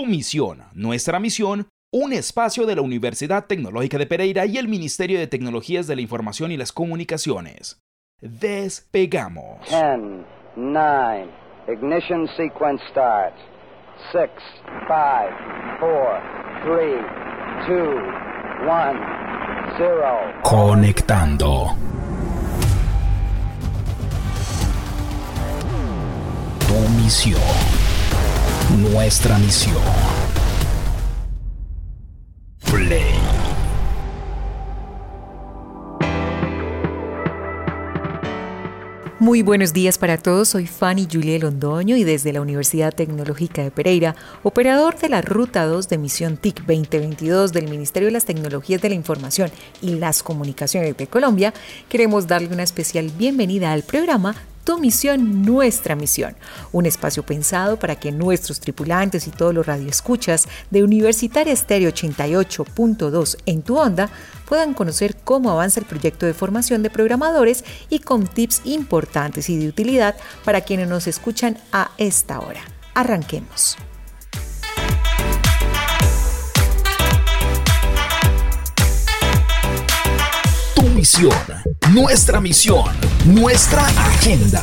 Tu misión, nuestra misión, un espacio de la Universidad Tecnológica de Pereira y el Ministerio de Tecnologías de la Información y las Comunicaciones. Despegamos. 10, 9, ignition sequence starts. 6, 5, 4, 3, 2, 1, 0. Conectando. Tu misión, nuestra misión. Play. Muy buenos días para todos, soy Fanny Julia Londoño y desde la Universidad Tecnológica de Pereira, operador de la Ruta 2 de Misión TIC 2022 del Ministerio de las Tecnologías de la Información y las Comunicaciones de Colombia, queremos darle una especial bienvenida al programa tu misión, nuestra misión. Un espacio pensado para que nuestros tripulantes y todos los radioescuchas de Universitaria Estéreo 88.2 en tu onda puedan conocer cómo avanza el proyecto de formación de programadores y con tips importantes y de utilidad para quienes nos escuchan a esta hora. Arranquemos. Nuestra misión, nuestra agenda.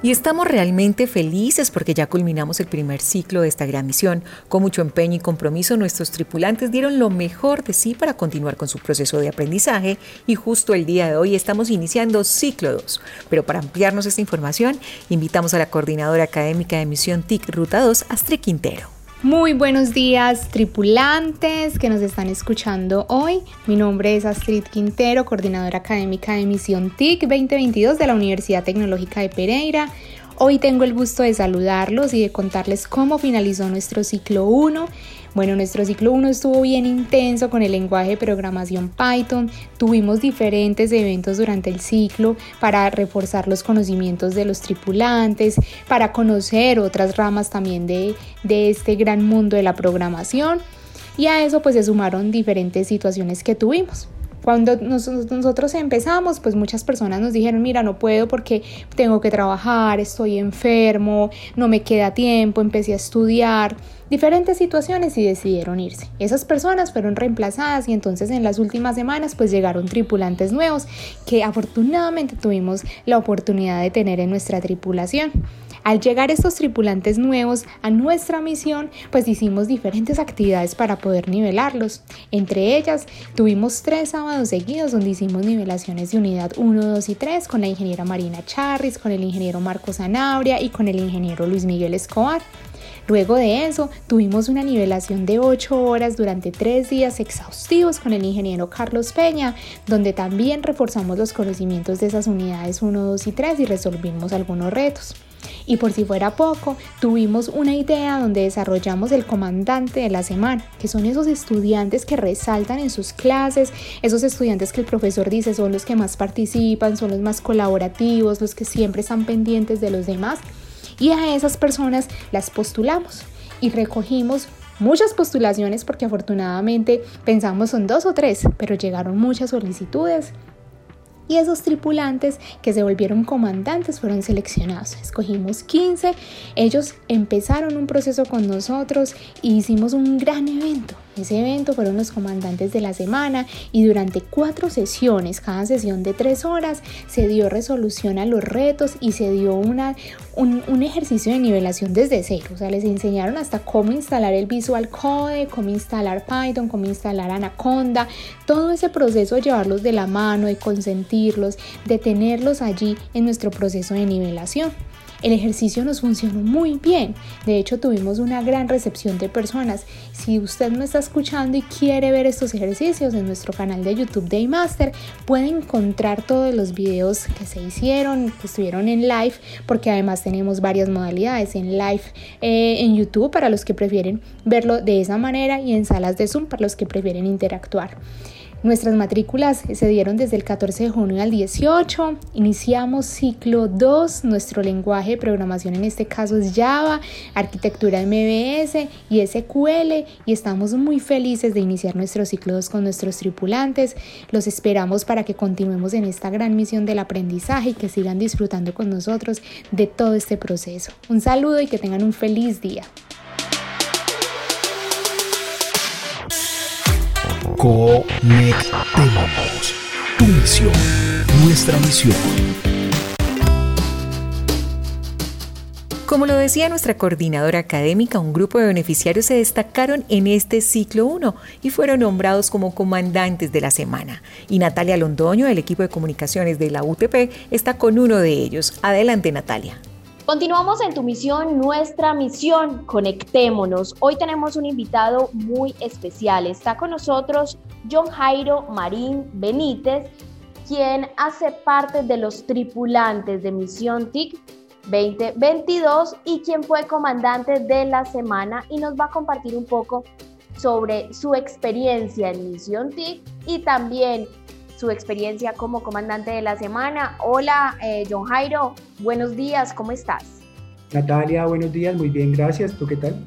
Y estamos realmente felices porque ya culminamos el primer ciclo de esta gran misión. Con mucho empeño y compromiso, nuestros tripulantes dieron lo mejor de sí para continuar con su proceso de aprendizaje y justo el día de hoy estamos iniciando ciclo 2. Pero para ampliarnos esta información, invitamos a la coordinadora académica de misión TIC Ruta 2, Astrid Quintero. Muy buenos días tripulantes que nos están escuchando hoy. Mi nombre es Astrid Quintero, coordinadora académica de Misión TIC 2022 de la Universidad Tecnológica de Pereira. Hoy tengo el gusto de saludarlos y de contarles cómo finalizó nuestro ciclo 1 bueno, nuestro ciclo 1 estuvo bien intenso con el lenguaje de programación Python. Tuvimos diferentes eventos durante el ciclo para reforzar los conocimientos de los tripulantes, para conocer otras ramas también de, de este gran mundo de la programación. Y a eso pues se sumaron diferentes situaciones que tuvimos. Cuando nosotros empezamos, pues muchas personas nos dijeron, mira, no puedo porque tengo que trabajar, estoy enfermo, no me queda tiempo, empecé a estudiar, diferentes situaciones y decidieron irse. Esas personas fueron reemplazadas y entonces en las últimas semanas pues llegaron tripulantes nuevos que afortunadamente tuvimos la oportunidad de tener en nuestra tripulación. Al llegar estos tripulantes nuevos a nuestra misión, pues hicimos diferentes actividades para poder nivelarlos. Entre ellas, tuvimos tres sábados seguidos donde hicimos nivelaciones de unidad 1, 2 y 3 con la ingeniera Marina Charris, con el ingeniero Marcos Anabria y con el ingeniero Luis Miguel Escobar. Luego de eso, tuvimos una nivelación de 8 horas durante 3 días exhaustivos con el ingeniero Carlos Peña, donde también reforzamos los conocimientos de esas unidades 1, 2 y 3 y resolvimos algunos retos. Y por si fuera poco, tuvimos una idea donde desarrollamos el comandante de la semana, que son esos estudiantes que resaltan en sus clases, esos estudiantes que el profesor dice son los que más participan, son los más colaborativos, los que siempre están pendientes de los demás. Y a esas personas las postulamos y recogimos muchas postulaciones porque afortunadamente pensamos son dos o tres, pero llegaron muchas solicitudes y esos tripulantes que se volvieron comandantes fueron seleccionados. Escogimos 15, ellos empezaron un proceso con nosotros e hicimos un gran evento. Ese evento fueron los comandantes de la semana y durante cuatro sesiones, cada sesión de tres horas, se dio resolución a los retos y se dio una, un, ejercicio de nivelación desde cero. O sea, les enseñaron hasta cómo instalar el Visual Code, cómo instalar Python, cómo instalar Anaconda, todo ese proceso de llevarlos de la mano, de consentirlos, de tenerlos allí en nuestro proceso de nivelación. El ejercicio nos funcionó muy bien. De hecho, tuvimos una gran recepción de personas. Si usted no está escuchando y quiere ver estos ejercicios en nuestro canal de YouTube Daymaster, puede encontrar todos los videos que se hicieron, que estuvieron en live, porque además tenemos varias modalidades en live eh, en YouTube para los que prefieren verlo de esa manera y en salas de Zoom para los que prefieren interactuar. Nuestras matrículas se dieron desde el 14 de junio al 18. Iniciamos ciclo 2. Nuestro lenguaje de programación en este caso es Java, arquitectura MBS y SQL. Y estamos muy felices de iniciar nuestro ciclo 2 con nuestros tripulantes. Los esperamos para que continuemos en esta gran misión del aprendizaje y que sigan disfrutando con nosotros de todo este proceso. Un saludo y que tengan un feliz día. Conectémonos. Tu misión, nuestra misión. Como lo decía nuestra coordinadora académica, un grupo de beneficiarios se destacaron en este ciclo 1 y fueron nombrados como comandantes de la semana. Y Natalia Londoño, del equipo de comunicaciones de la UTP, está con uno de ellos. Adelante, Natalia. Continuamos en tu misión, nuestra misión, conectémonos. Hoy tenemos un invitado muy especial. Está con nosotros John Jairo Marín Benítez, quien hace parte de los tripulantes de Misión TIC 2022 y quien fue comandante de la semana y nos va a compartir un poco sobre su experiencia en Misión TIC y también su experiencia como comandante de la semana. Hola, eh, John Jairo, buenos días, ¿cómo estás? Natalia, buenos días, muy bien, gracias. ¿Tú qué tal?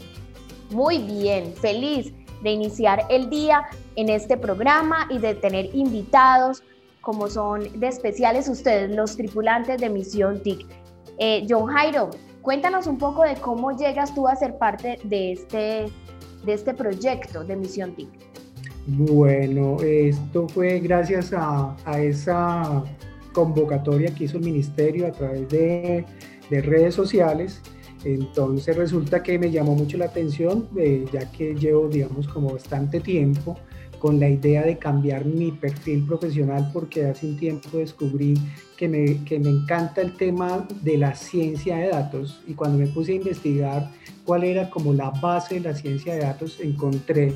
Muy bien, feliz de iniciar el día en este programa y de tener invitados como son de especiales ustedes, los tripulantes de Misión TIC. Eh, John Jairo, cuéntanos un poco de cómo llegas tú a ser parte de este, de este proyecto de Misión TIC. Bueno, esto fue gracias a, esa convocatoria que hizo el ministerio a través de, redes sociales. Entonces resulta que me llamó mucho la atención, eh, ya que llevo, digamos, como bastante tiempo con la idea de cambiar mi perfil profesional porque hace un tiempo descubrí que me, que me encanta el tema de la ciencia de datos y cuando me puse a investigar cuál era como la base de la ciencia de datos encontré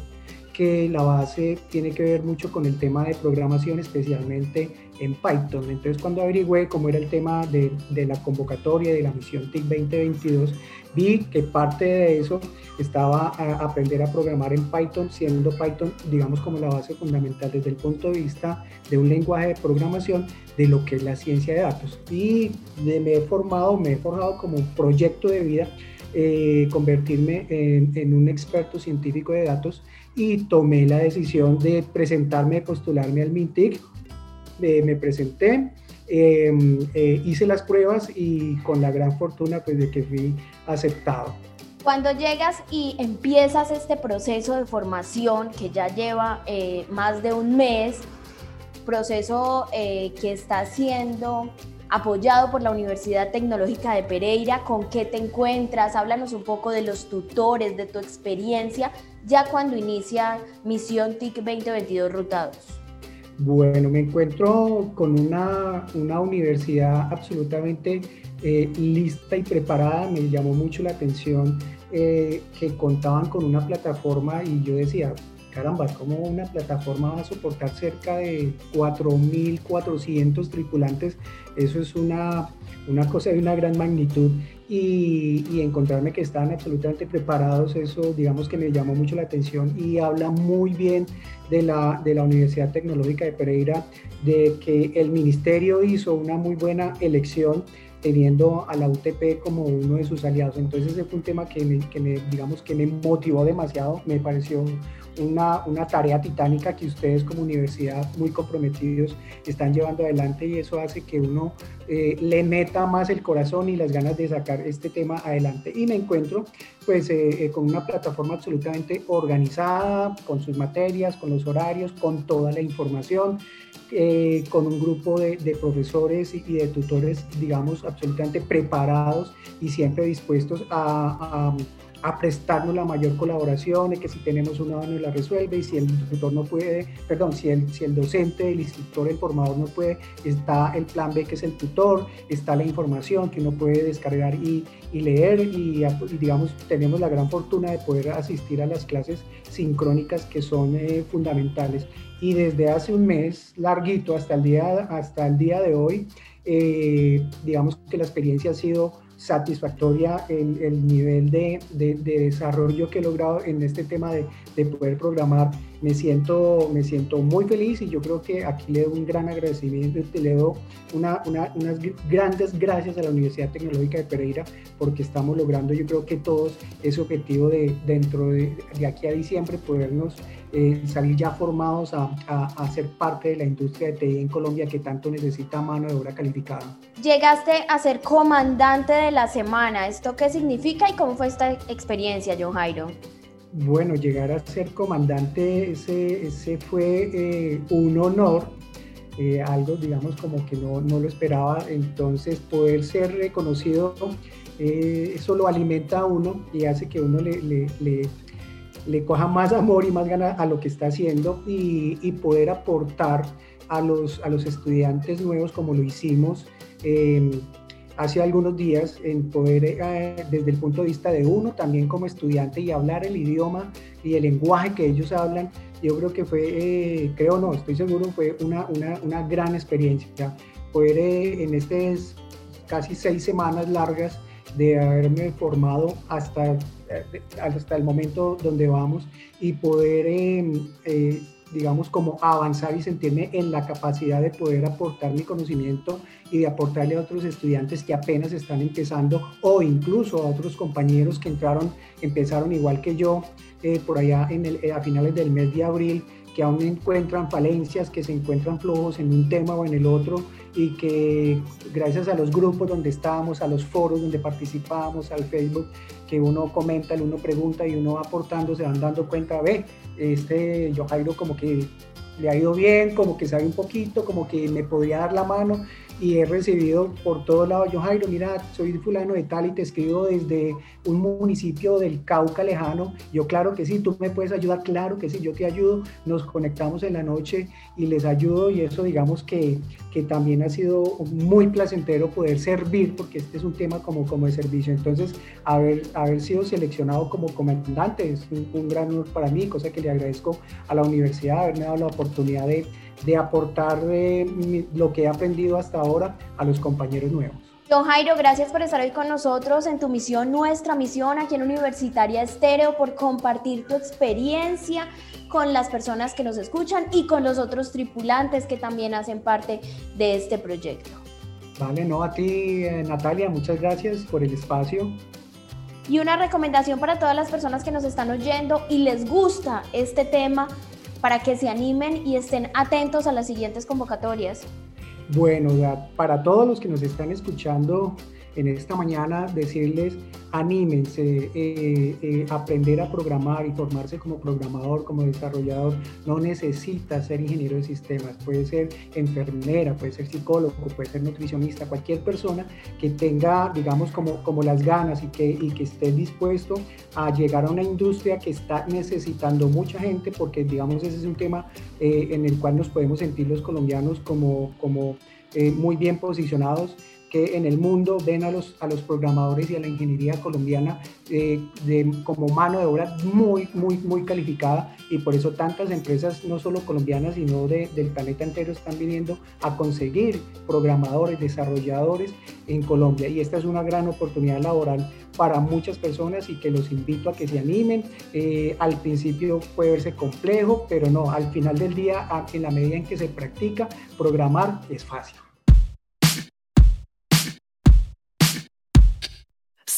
que la base tiene que ver mucho con el tema de programación, especialmente en Python. Entonces, cuando averigüé cómo era el tema de, de la convocatoria de la misión TIC 2022, vi que parte de eso estaba a aprender a programar en Python, siendo Python, digamos, como la base fundamental desde el punto de vista de un lenguaje de programación de lo que es la ciencia de datos. Y me he formado, me he forjado como un proyecto de vida eh, convertirme en, en, un experto científico de datos y tomé la decisión de presentarme, postularme al MINTIC. Eh, me presenté, em, eh, hice las pruebas y con la gran fortuna pues, de que fui aceptado. Cuando llegas y empiezas este proceso de formación que ya lleva eh, más de un mes, proceso que está siendo apoyado por la Universidad Tecnológica de Pereira. ¿Con qué te encuentras? Háblanos un poco de los tutores, de tu experiencia, ya cuando inicia Misión TIC 2022 Rutados. Bueno, me encuentro con una, una universidad absolutamente eh, lista y preparada. Me llamó mucho la atención eh, que contaban con una plataforma y yo decía, caramba, como una plataforma va a soportar cerca de 4.400 tripulantes? Eso es una, una cosa de una gran magnitud y, y, encontrarme que estaban absolutamente preparados, eso digamos que me llamó mucho la atención y habla muy bien de la, de la Universidad Tecnológica de Pereira, de que el ministerio hizo una muy buena elección teniendo a la UTP como uno de sus aliados. Entonces ese fue un tema que que me digamos que me motivó demasiado, me pareció una, tarea titánica que ustedes como universidad muy comprometidos están llevando adelante y eso hace que uno eh, le meta más el corazón y las ganas de sacar este tema adelante. Y me encuentro pues eh, eh, con una plataforma absolutamente organizada, con sus materias, con los horarios, con toda la información. con un grupo de, profesores y, de tutores, digamos, absolutamente preparados y siempre dispuestos a a prestarnos la mayor colaboración, de que si tenemos una nos la resuelve y si el tutor no puede, perdón, si el, si el docente, el instructor, el formador no puede, está el plan B que es el tutor, está la información que uno puede descargar y, y leer y, digamos tenemos la gran fortuna de poder asistir a las clases sincrónicas que son eh, fundamentales. Y desde hace un mes larguito hasta el día, hasta el día de hoy, eh, digamos que la experiencia ha sido satisfactoria el, el nivel de, de, desarrollo que he logrado en este tema de, de, poder programar. Me siento, me siento muy feliz y yo creo que aquí le doy un gran agradecimiento y le doy una, una, unas grandes gracias a la Universidad Tecnológica de Pereira porque estamos logrando yo creo que todos ese objetivo de dentro de, de aquí a diciembre podernos eh, salir ya formados a, a, ser parte de la industria de TI en Colombia que tanto necesita mano de obra calificada. Llegaste a ser comandante de la semana. ¿Esto qué significa y cómo fue esta experiencia, John Jairo? Bueno, llegar a ser comandante, ese, ese fue eh, un honor, eh, algo digamos como que no, no, lo esperaba, entonces poder ser reconocido, eso lo alimenta a uno y hace que uno le, le, coja más amor y más ganas a lo que está haciendo y, poder aportar a los, a los estudiantes nuevos como lo hicimos hace algunos días, en poder eh, desde el punto de vista de uno también como estudiante y hablar el idioma y el lenguaje que ellos hablan, yo creo que fue, eh, creo no, estoy seguro, fue una, una, una gran experiencia. Poder eh, en estas casi seis semanas largas de haberme formado hasta hasta el momento donde vamos y poder, em, eh, digamos, como avanzar y sentirme en la capacidad de poder aportar mi conocimiento y de aportarle a otros estudiantes que apenas están empezando o incluso a otros compañeros que entraron, empezaron igual que yo eh, por allá en el, a finales del mes de abril que aún encuentran falencias, que se encuentran flojos en un tema o en el otro y que gracias a los grupos donde estábamos, a los foros donde participábamos, al Facebook, que uno comenta, uno pregunta y uno va aportando, se van dando cuenta, ve, este yo Jairo como que le ha ido bien, como que sabe un poquito, como que me podría dar la mano y he recibido por todos lados, yo Jairo, mira, soy fulano de tal y te escribo desde un municipio del Cauca lejano, yo claro que sí, tú me puedes ayudar, claro que sí, yo te ayudo, nos conectamos en la noche y les ayudo y eso digamos que, que también ha sido muy placentero poder servir, porque este es un tema como, como de servicio, entonces haber, haber sido seleccionado como comandante es un, gran honor para mí, cosa que le agradezco a la universidad, haberme dado la oportunidad de de aportar de lo que he aprendido hasta ahora a los compañeros nuevos. Don Jairo, gracias por estar hoy con nosotros en tu misión, nuestra misión aquí en Universitaria Estéreo, por compartir tu experiencia con las personas que nos escuchan y con los otros tripulantes que también hacen parte de este proyecto. Vale, no, a ti eh, Natalia, muchas gracias por el espacio. Y una recomendación para todas las personas que nos están oyendo y les gusta este tema, para que se animen y estén atentos a las siguientes convocatorias? Bueno, para todos los que nos están escuchando en esta mañana, decirles anímense, eh, eh, aprender a programar y formarse como programador, como desarrollador, no necesita ser ingeniero de sistemas, puede ser enfermera, puede ser psicólogo, puede ser nutricionista, cualquier persona que tenga, digamos, como, como las ganas y que, y que esté dispuesto a llegar a una industria que está necesitando mucha gente, porque, digamos, ese es un tema eh, en el cual nos podemos sentir los colombianos como, como muy bien posicionados que en el mundo ven a los, a los programadores y a la ingeniería colombiana eh, de, como mano de obra muy, muy, muy calificada y por eso tantas empresas, no solo colombianas, sino del planeta entero, están viniendo a conseguir programadores, desarrolladores en Colombia. Y esta es una gran oportunidad laboral para muchas personas y que los invito a que se animen. Eh, al principio puede verse complejo, pero no, al final del día, en la medida en que se practica, programar es fácil.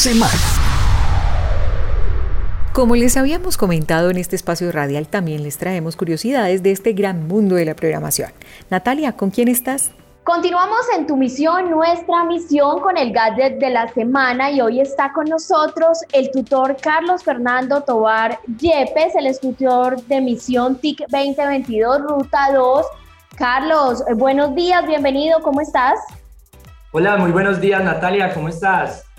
Semana. Como les habíamos comentado en este espacio radial, también les traemos curiosidades de este gran mundo de la programación. Natalia, ¿con quién estás? Continuamos en tu misión, nuestra misión con el gadget de la semana y hoy está con nosotros el tutor Carlos Fernando Tobar Yepes, el tutor de misión TIC 2022 Ruta 2. Carlos, eh, buenos días, bienvenido, ¿cómo estás? Hola, muy buenos días Natalia, ¿cómo estás?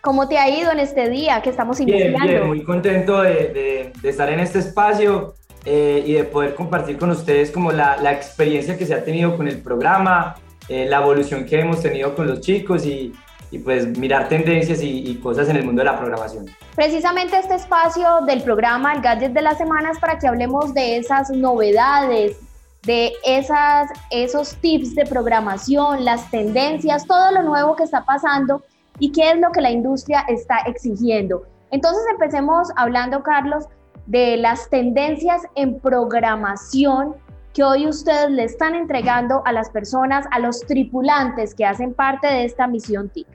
¿Cómo te ha ido en este día que estamos Bien, iniciando? bien, muy contento de, de- de estar en este espacio eh, y de poder compartir con ustedes como la, la experiencia que se ha tenido con el programa, eh, la evolución que hemos tenido con los chicos y, y pues mirar tendencias y, y cosas en el mundo de la programación. Precisamente este espacio del programa, el Gadget de la Semana, es para que hablemos de esas novedades, de esas, esos tips de programación, las tendencias, todo lo nuevo que está pasando y qué es lo que la industria está exigiendo. Entonces empecemos hablando, Carlos, de las tendencias en programación que hoy ustedes le están entregando a las personas, a los tripulantes que hacen parte de esta misión TIC.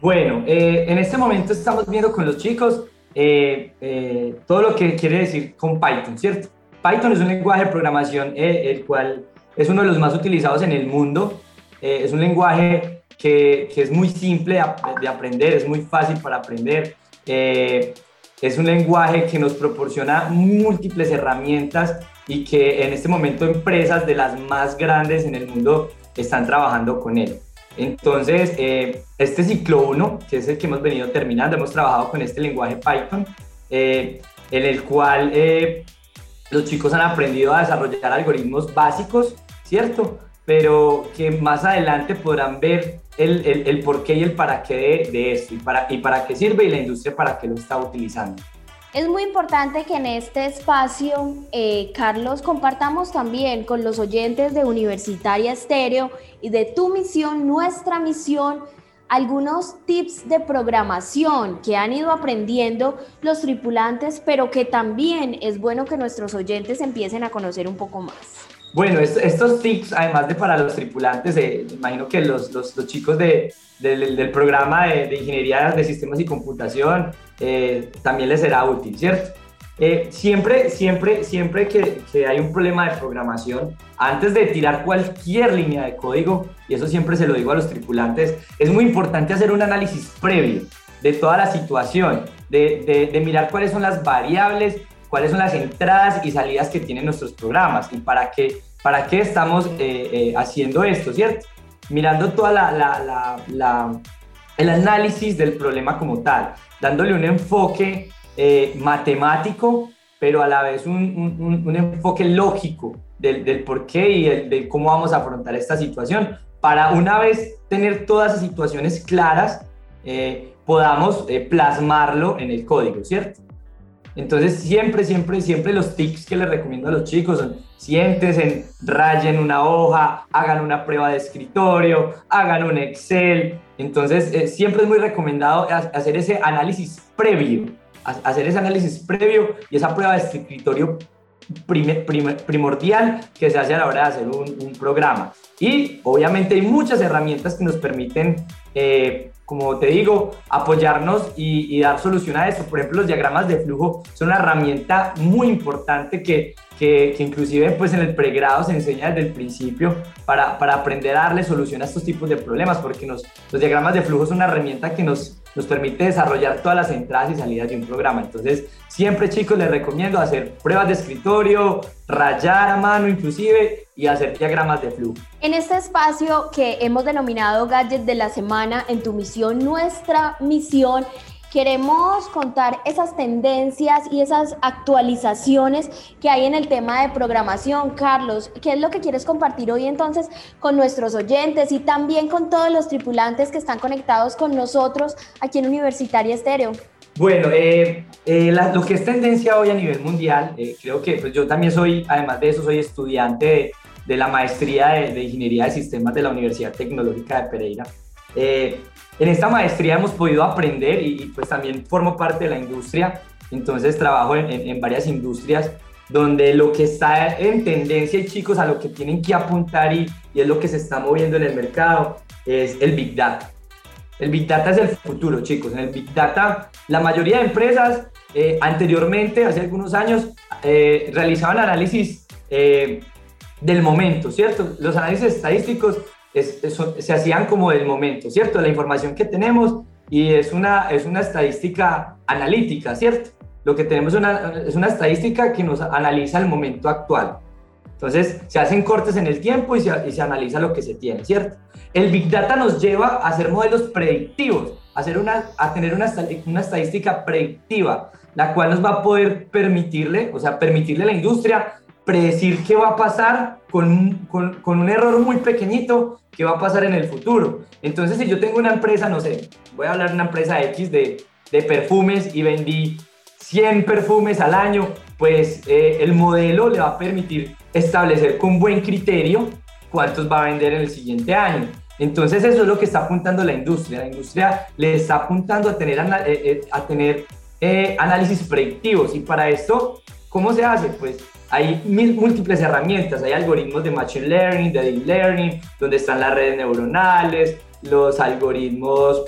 Bueno, eh, en este momento estamos viendo con los chicos eh, eh, todo lo que quiere decir con Python, ¿cierto? Python es un lenguaje de programación el cual es uno de los más utilizados en el mundo. Es un lenguaje que, que es muy simple de, ap- de aprender, es muy fácil para aprender. Eh, es un lenguaje que nos proporciona múltiples herramientas y que en este momento empresas de las más grandes en el mundo están trabajando con él. Entonces, eh, este ciclo 1, que es el que hemos venido terminando, hemos trabajado con este lenguaje Python, eh, en el cual eh, los chicos han aprendido a desarrollar algoritmos básicos, ¿cierto? Pero que más adelante podrán ver el, el, el por qué y el para qué de, de esto y para, y para qué sirve y la industria para qué lo está utilizando. Es muy importante que en este espacio, eh, Carlos, compartamos también con los oyentes de Universitaria Estéreo y de tu misión, nuestra misión, algunos tips de programación que han ido aprendiendo los tripulantes, pero que también es bueno que nuestros oyentes empiecen a conocer un poco más. Bueno, est- estos tips, además de para los tripulantes, eh, imagino que los, los, los chicos de, del, del programa de, de Ingeniería de Sistemas y Computación eh, también les será útil, ¿cierto? Eh, siempre, siempre, siempre que, que hay un problema de programación, antes de tirar cualquier línea de código, y eso siempre se lo digo a los tripulantes, es muy importante hacer un análisis previo de toda la situación, de, de, de mirar cuáles son las variables, cuáles son las entradas y salidas que tienen nuestros programas y para qué, para qué estamos eh, eh, haciendo esto, ¿cierto? Mirando toda la, la, la, la, el análisis del problema como tal, dándole un enfoque eh, matemático, pero a la vez un, un, un enfoque lógico del, del por qué y el, de cómo vamos a afrontar esta situación, para una vez tener todas las situaciones claras, eh, podamos eh, plasmarlo en el código, ¿cierto? Entonces siempre, siempre, siempre los tips que les recomiendo a los chicos son siéntense, rayen una hoja, hagan una prueba de escritorio, hagan un Excel. Entonces eh, siempre es muy recomendado ha- hacer ese análisis previo, ha- hacer ese análisis previo y esa prueba de escritorio primordial que se hace a la hora de hacer un, un programa. Y obviamente hay muchas herramientas que nos permiten, eh, como te digo, apoyarnos y, y dar solución a esto. Por ejemplo, los diagramas de flujo son una herramienta muy importante que, que, que inclusive pues en el pregrado se enseña desde el principio para, para aprender a darle solución a estos tipos de problemas, porque nos, los diagramas de flujo son una herramienta que nos, nos permite desarrollar todas las entradas y salidas de un programa. Entonces, siempre chicos les recomiendo hacer pruebas de escritorio, rayar a mano inclusive y hacer diagramas de flujo. En este espacio que hemos denominado Gadget de la Semana, en tu misión, nuestra misión, queremos contar esas tendencias y esas actualizaciones que hay en el tema de programación. Carlos, ¿qué es lo que quieres compartir hoy entonces con nuestros oyentes y también con todos los tripulantes que están conectados con nosotros aquí en Universitaria Estéreo? Bueno, eh, eh, la- lo que es tendencia hoy a nivel mundial, eh, creo que pues yo también soy, además de eso, soy estudiante de, la maestría de, Ingeniería de Sistemas de la Universidad Tecnológica de Pereira. Eh, en esta maestría hemos podido aprender y, y, pues también formo parte de la industria, entonces trabajo en, varias industrias donde lo que está en tendencia y chicos a lo que tienen que apuntar y, y es lo que se está moviendo en el mercado es el Big Data. El Big Data es el futuro, chicos. En el Big Data, la mayoría de empresas eh, anteriormente, hace algunos años, eh, realizaban análisis del momento, ¿cierto? Los análisis estadísticos es- es- se hacían como del momento, ¿cierto? La información que tenemos y es una, es una estadística analítica, ¿cierto? Lo que tenemos es una, es una estadística que nos analiza el momento actual. Entonces, se hacen cortes en el tiempo y se, y se analiza lo que se tiene, ¿cierto? El Big Data nos lleva a hacer modelos predictivos, a, hacer una, a tener una, una estadística predictiva, la cual nos va a poder permitirle, o sea, permitirle a la industria predecir qué va a pasar con, con, con un error muy pequeñito, qué va a pasar en el futuro. Entonces, si yo tengo una empresa, no sé, voy a hablar de una empresa X de, de perfumes y vendí 100 perfumes al año, pues eh, el modelo le va a permitir establecer con buen criterio cuántos va a vender en el siguiente año. Entonces eso es lo que está apuntando la industria. La industria le está apuntando a tener, eh, eh, a tener análisis predictivos y para esto, ¿cómo se hace? Pues hay múltiples herramientas, hay algoritmos de Machine Learning, de Deep Learning, donde están las redes neuronales, los algoritmos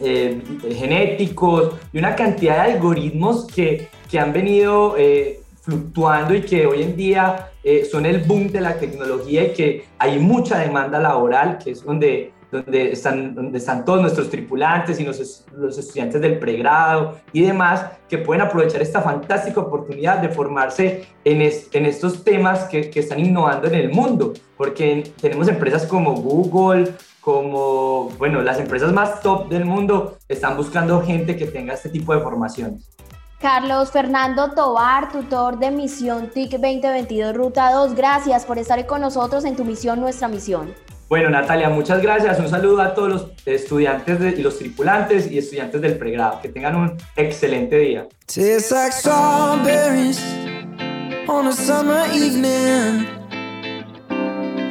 eh, genéticos y una cantidad de algoritmos que, que han venido eh, fluctuando y que hoy en día eh, son el boom de la tecnología y que hay mucha demanda laboral, que es donde, donde, están, donde están todos nuestros tripulantes y los, los estudiantes del pregrado y demás, que pueden aprovechar esta fantástica oportunidad de formarse en, es- en estos temas que, que están innovando en el mundo, porque tenemos empresas como Google, como, bueno, las empresas más top del mundo están buscando gente que tenga este tipo de formaciones. Carlos Fernando Tobar, tutor de Misión TIC 2022 Ruta 2, gracias por estar con nosotros en tu misión, nuestra misión. Bueno, Natalia, muchas gracias. Un saludo a todos los estudiantes de- y los tripulantes y estudiantes del pregrado. Que tengan un excelente día. Tastes strawberries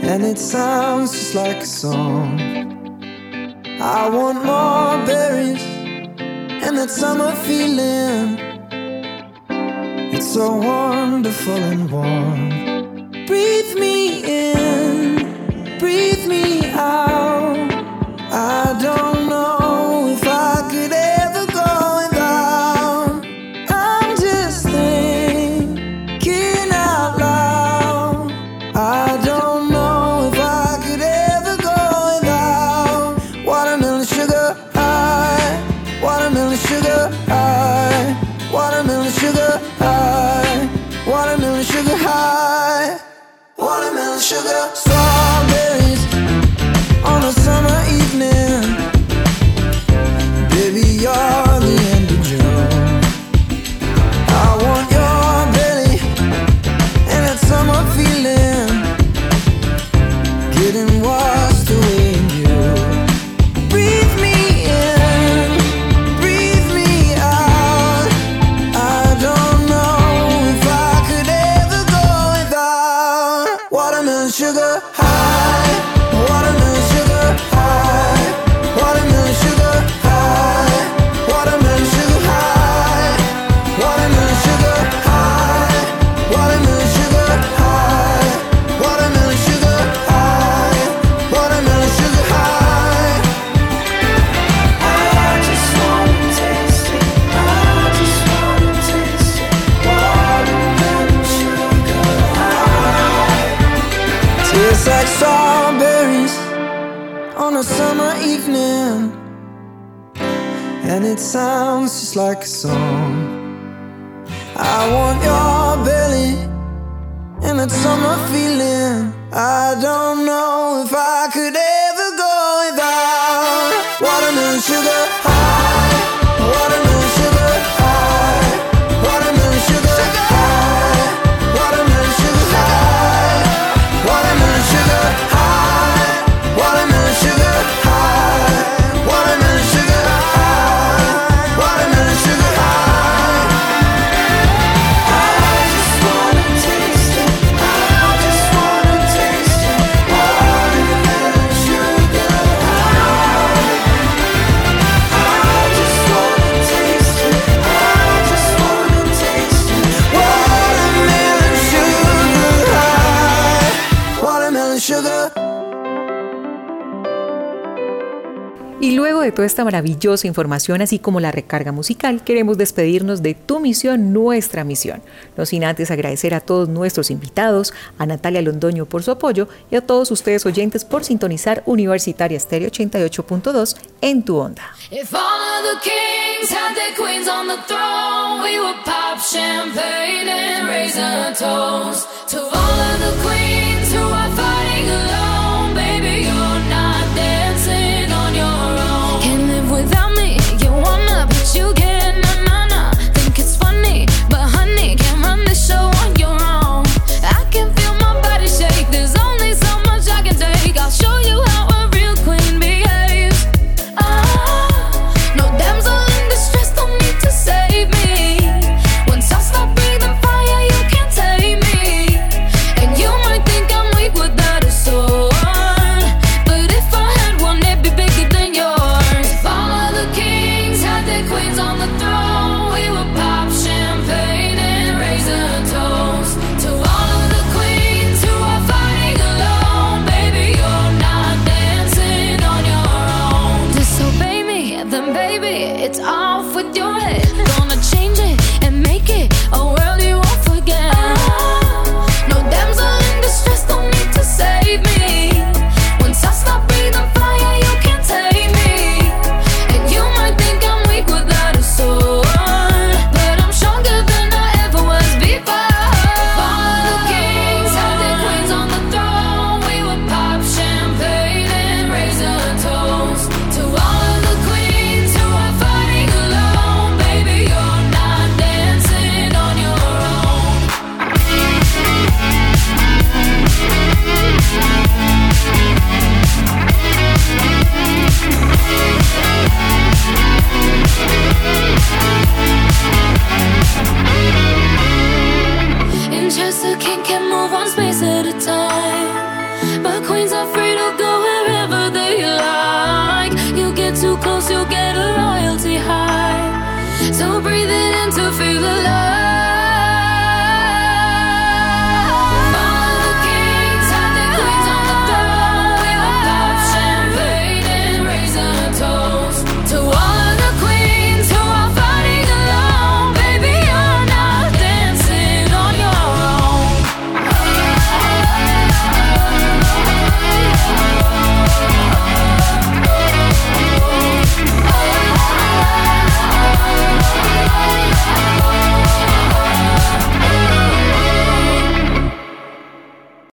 and it sounds just like a song. I want more berries and that summer feeling. It's so wonderful and warm. Breathe me in, breathe me sugar sounds just like a song. I want toda esta maravillosa información, así como la recarga musical, queremos despedirnos de tu misión, nuestra misión. No sin antes agradecer a todos nuestros invitados, a Natalia Londoño por su apoyo y a todos ustedes oyentes por sintonizar Universitaria Stereo 88.2 en tu onda.